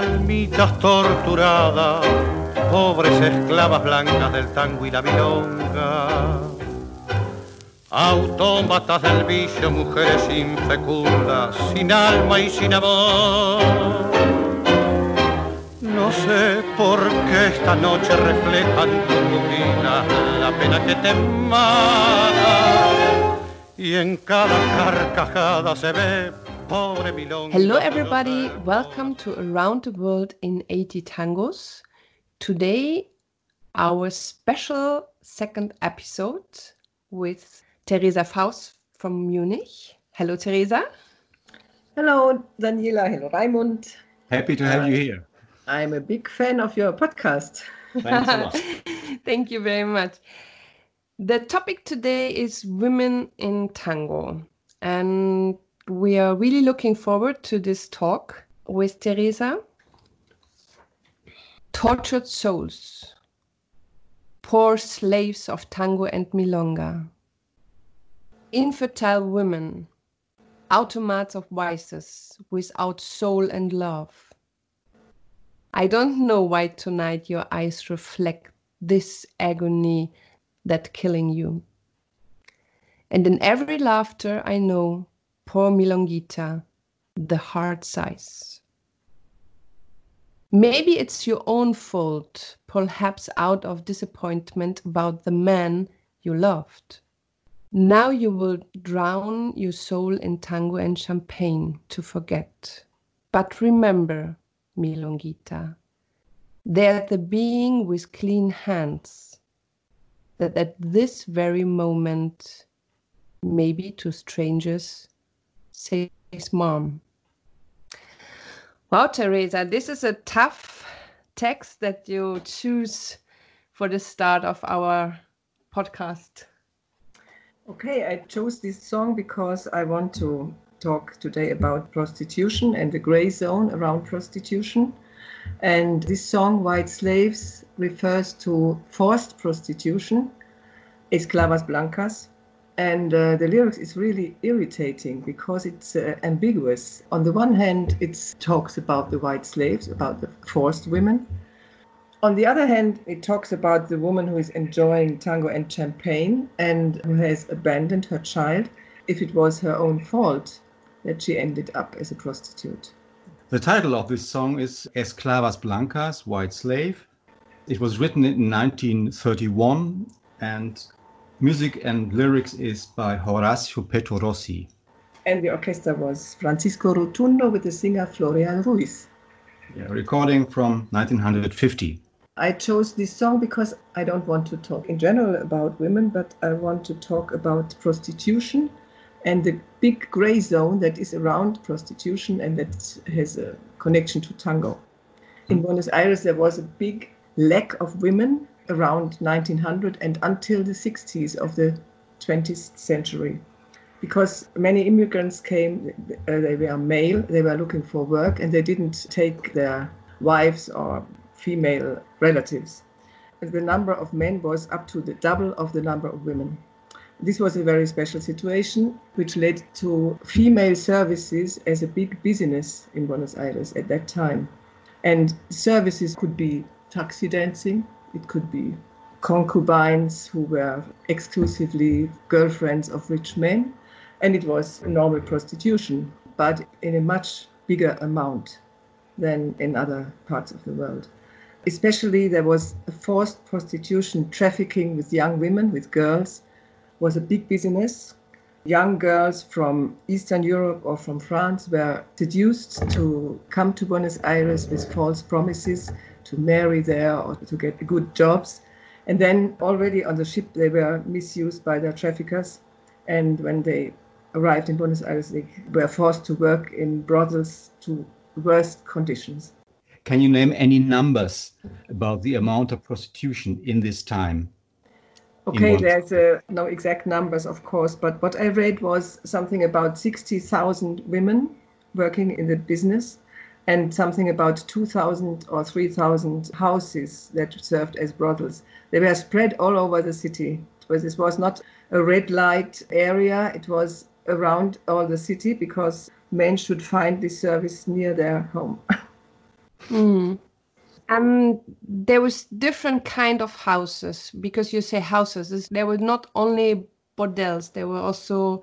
almitas torturadas, pobres esclavas blancas del tango y la milonga. Autómatas del vicio, mujeres infecundas, sin alma y sin amor. No sé por qué esta noche reflejan tus pupilas la pena que te mata. Y en cada carcajada se ve. Hello, everybody. Welcome to Around the World in 80 Tangos. Today, our special second episode with Teresa Faust from Munich. Hello, Teresa. Hello, Daniela. Hello, Raimund. Happy to have you here. I'm a big fan of your podcast. Thanks a lot. Thank you very much. The topic today is women in tango. And we are really looking forward to this talk with Teresa. Tortured souls, poor slaves of tango and milonga, infertile women, automats of vices without soul and love. I don't know why tonight your eyes reflect this agony that killing you. And in every laughter I know, poor Milonguita, the heart sighs. Maybe it's your own fault, perhaps out of disappointment about the man you loved. Now you will drown your soul in tango and champagne to forget. But remember, Milonguita, there's the being with clean hands that at this very moment, maybe to strangers, says mom. Wow, Teresa, this is a tough text that you choose for the start of our podcast. Okay, I chose this song because I want to talk today about prostitution and the gray zone around prostitution. And this song, White Slaves, refers to forced prostitution, esclavas blancas. And uh, the lyrics is really irritating because it's uh, ambiguous. On the one hand, it talks about the white slaves, about the forced women. On the other hand, it talks about the woman who is enjoying tango and champagne and who has abandoned her child if it was her own fault that she ended up as a prostitute. The title of this song is Esclavas Blancas, White Slave. It was written in 1931 and music and lyrics is by Horacio Pettorossi. And the orchestra was Francisco Rotundo with the singer Floreal Ruiz. Yeah, recording from 1950. I chose this song because I don't want to talk in general about women, but I want to talk about prostitution and the big gray zone that is around prostitution and that has a connection to tango. In Buenos Aires, there was a big lack of women around 1900 and until the 60s of the 20th century. Because many immigrants came, uh, they were male, they were looking for work, and they didn't take their wives or female relatives. The number of men was up to the double of the number of women. This was a very special situation, which led to female services as a big business in Buenos Aires at that time. And services could be taxi dancing, it could be concubines who were exclusively girlfriends of rich men, and it was normal prostitution, but in a much bigger amount than in other parts of the world. Especially, there was a forced prostitution, trafficking with young women, with girls, was a big business. Young girls from Eastern Europe or from France were seduced to come to Buenos Aires with false promises to marry there or to get good jobs. And then already on the ship, they were misused by their traffickers. And when they arrived in Buenos Aires, they were forced to work in brothels to worst conditions. Can you name any numbers about the amount of prostitution in this time? Okay, there's uh, no exact numbers, of course, but what I read was something about 60,000 women working in the business and something about 2,000 or 3,000 houses that served as brothels. They were spread all over the city. But this was not a red light area, it was around all the city because men should find this service near their home. Mm. And there was different kind of houses because you say houses. There were not only bordels. There were also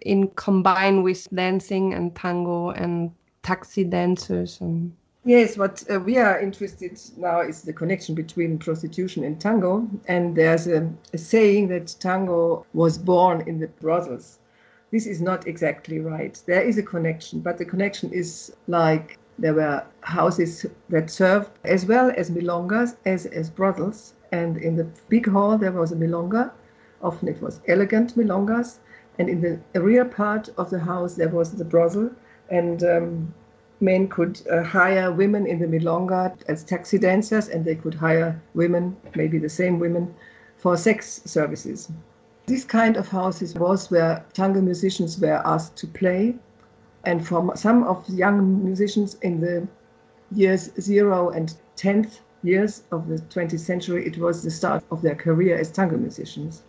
in combined with dancing and tango and taxi dancers and Yes, what uh, we are interested now is the connection between prostitution and tango. And there's a, a, saying that tango was born in the brothels. This is not exactly right. There is a connection, but the connection is like there were houses that served as well as milongas as, as brothels. And in the big hall, there was a milonga. Often it was elegant milongas. And in the rear part of the house, there was the brothel. And um, men could uh, hire women in the milonga as taxi dancers, and they could hire women, maybe the same women, for sex services. This kind of houses was where tango musicians were asked to play, and for some of the young musicians in the years zero and tenth years of the 20th century, it was the start of their career as tango musicians.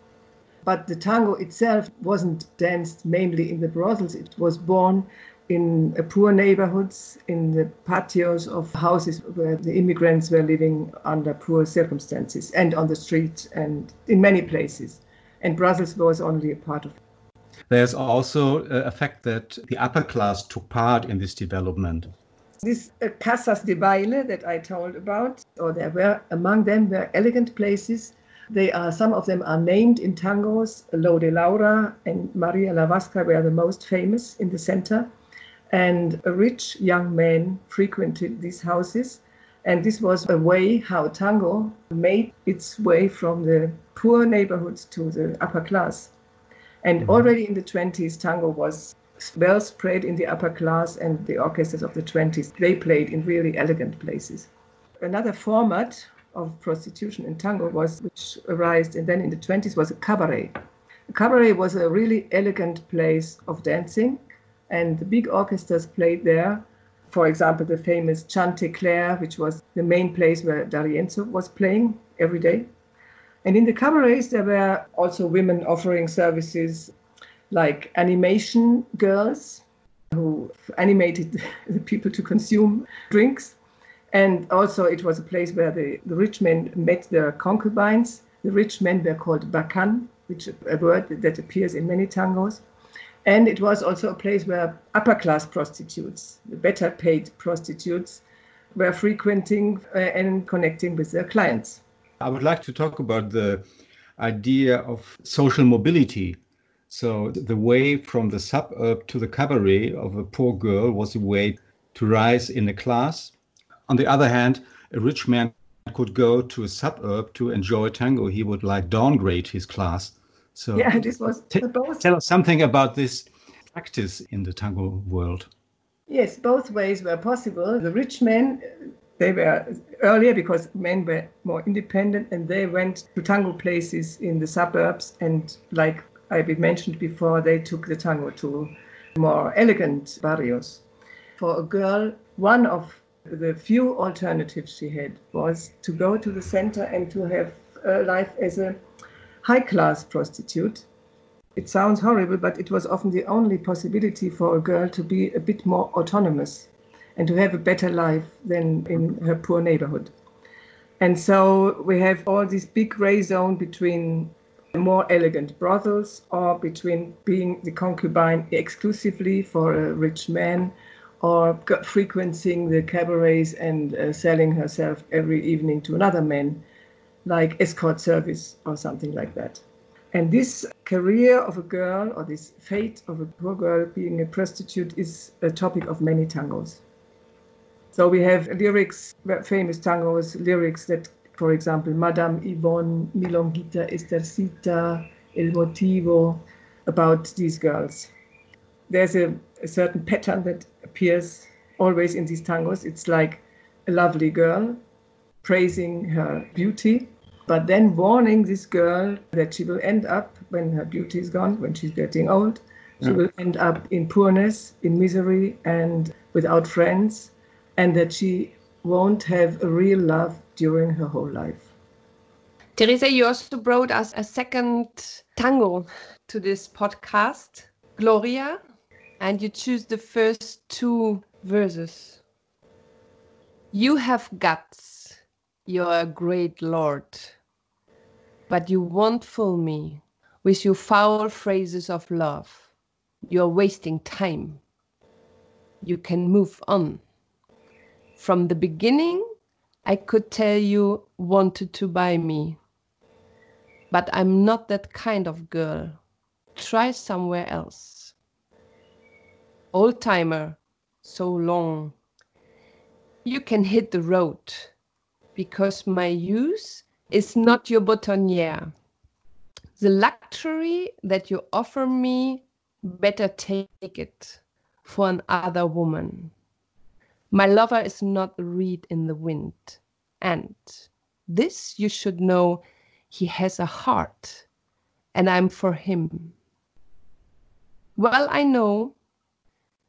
But the tango itself wasn't danced mainly in the brothels. It was born in poor neighborhoods, in the patios of houses where the immigrants were living under poor circumstances, and on the street, and in many places. And brothels was only a part of it. There's also a fact that the upper class took part in this development. These uh, casas de baile that I told about, or there were among them were elegant places. They are some of them are named in tangos. Lo de Laura and Maria la Vasca were the most famous in the center and a rich young man frequented these houses. And this was a way how tango made its way from the poor neighborhoods to the upper class. And mm-hmm. already in the 20s, tango was well spread in the upper class, and the orchestras of the 20s, they played in really elegant places. Another format of prostitution in tango was, which arose and then in the 20s, was a cabaret. A cabaret was a really elegant place of dancing and the big orchestras played there. For example, the famous Chantecler, which was the main place where D'Arienzo was playing every day. And in the cabarets, there were also women offering services like animation girls who animated the people to consume drinks. And also, it was a place where the, the rich men met their concubines. The rich men were called bacan, which is a word that appears in many tangos. And it was also a place where upper class prostitutes, better paid prostitutes, were frequenting uh, and connecting with their clients. I would like to talk about the idea of social mobility. So, the way from the suburb to the cabaret of a poor girl was a way to rise in a class. On the other hand, a rich man could go to a suburb to enjoy tango. He would like downgrade his class so yeah, this was t- both. Tell us something about this practice in the tango world. Yes, both ways were possible. The rich men, they were earlier because men were more independent and they went to tango places in the suburbs. And like I mentioned before, they took the tango to more elegant barrios. For a girl, one of the few alternatives she had was to go to the center and to have a life as a high class prostitute. It sounds horrible, but it was often the only possibility for a girl to be a bit more autonomous and to have a better life than in her poor neighborhood. And so we have all this big gray zone between more elegant brothels or between being the concubine exclusively for a rich man or frequenting the cabarets and uh, selling herself every evening to another man like escort service or something like that. And this career of a girl or this fate of a poor girl being a prostitute is a topic of many tangos. So we have lyrics, famous tangos, lyrics that, for example, Madame Yvonne, Milonguita, Estercita, El Motivo, about these girls. There's a, a certain pattern that appears always in these tangos. It's like a lovely girl praising her beauty but then warning this girl that she will end up, when her beauty is gone, when she's getting old, she yeah. will end up in poorness, in misery, and without friends, and that she won't have a real love during her whole life. Teresa, you also brought us a second tango to this podcast, Gloria, and you choose the first two verses. You have guts. You're a great lord. But you won't fool me with your foul phrases of love. You're wasting time. You can move on. From the beginning, I could tell you wanted to buy me. But I'm not that kind of girl. Try somewhere else. Old timer, so long. You can hit the road because my use is not your boutonniere. The luxury that you offer me, better take it for another woman. My lover is not a reed in the wind. And this you should know he has a heart, and I'm for him. Well, I know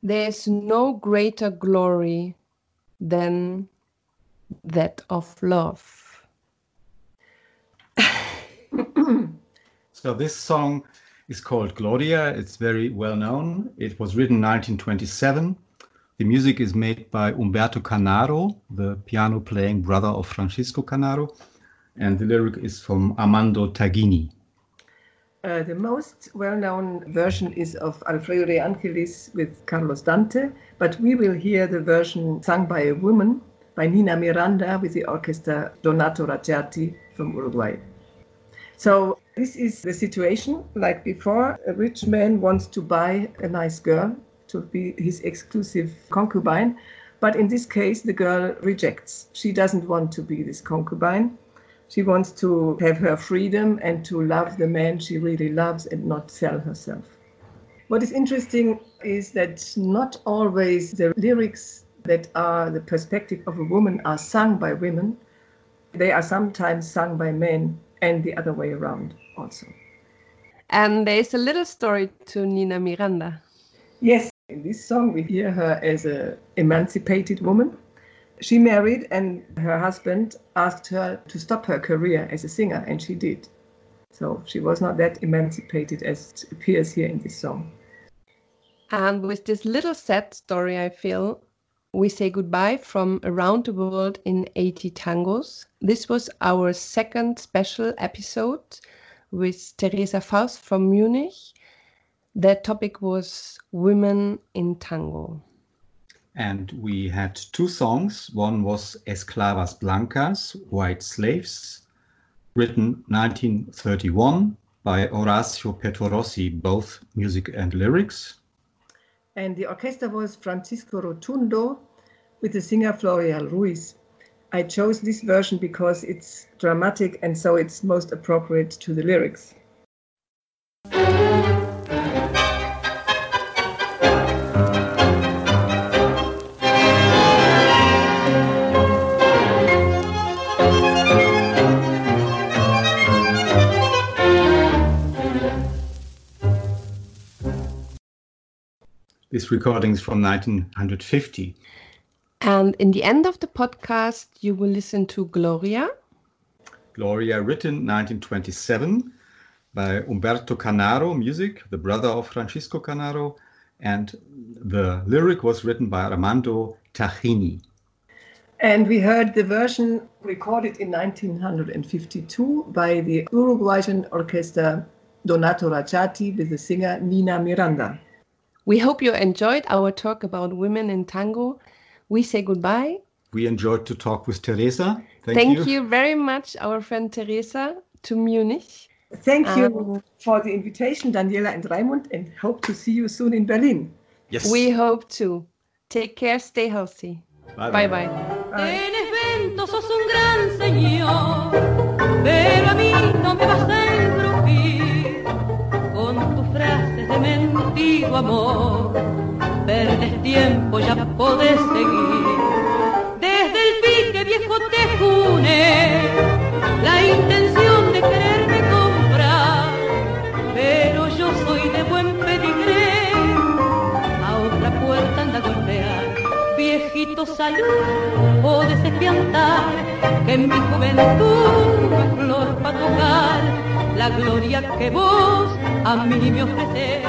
there's no greater glory than that of love. So this song is called Gloria. It's very well known. It was written in 1927. The music is made by Humberto Canaro, the piano playing brother of Francisco Canaro, and the lyric is from Armando Tagini. Uh, the most well-known version is of Alfredo de Angelis with Carlos Dante, but we will hear the version sung by a woman by Nina Miranda with the orchestra Donato Racciatti from Uruguay. So this is the situation like before. A rich man wants to buy a nice girl to be his exclusive concubine, but in this case the girl rejects. She doesn't want to be this concubine. She wants to have her freedom and to love the man she really loves and not sell herself. What is interesting is that not always the lyrics that are the perspective of a woman are sung by women. They are sometimes sung by men and the other way around also. And there's a little story to Nina Miranda. Yes, in this song we hear her as an emancipated woman she married, and her husband asked her to stop her career as a singer, and she did. So she was not that emancipated as it appears here in this song. And with this little sad story, I feel we say goodbye from around the world in 80 tangos. This was our second special episode with Teresa Faust from Munich. The topic was Women in Tango and we had two songs. One was Esclavas Blancas, White Slaves, written 1931 by Orazio Pettorossi, both music and lyrics. And the orchestra was Francisco Rotundo with the singer Floreal Ruiz. I chose this version because it's dramatic and so it's most appropriate to the lyrics. This recording is from 1950. And in the end of the podcast, you will listen to Gloria. Gloria, written 1927 by Humberto Canaro, music, the brother of Francisco Canaro, and the lyric was written by Armando Tagini. And we heard the version recorded in 1952 by the Uruguayan orchestra Donato Racciatti with the singer Nina Miranda. We hope you enjoyed our talk about women in tango. We say goodbye. We enjoyed to talk with Teresa. Thank, Thank you. you. very much, our friend Teresa, to Munich. Thank you um, for the invitation, Daniela and Raimund, and hope to see you soon in Berlin. Yes. We hope to. Take care, stay healthy. Bye bye. bye, bye. En evento sos un gran señor, pero a mí no me vas a mentido amor. Perdes tiempo, ya podés seguir. Desde el pique viejo te june la intención de quererme comprar. Pero yo soy de buen pedigré, a otra puerta anda a golpear. Viejito salud, podés espiantar que en mi juventud no es flor para tocar la gloria que vos a mí me ofreces.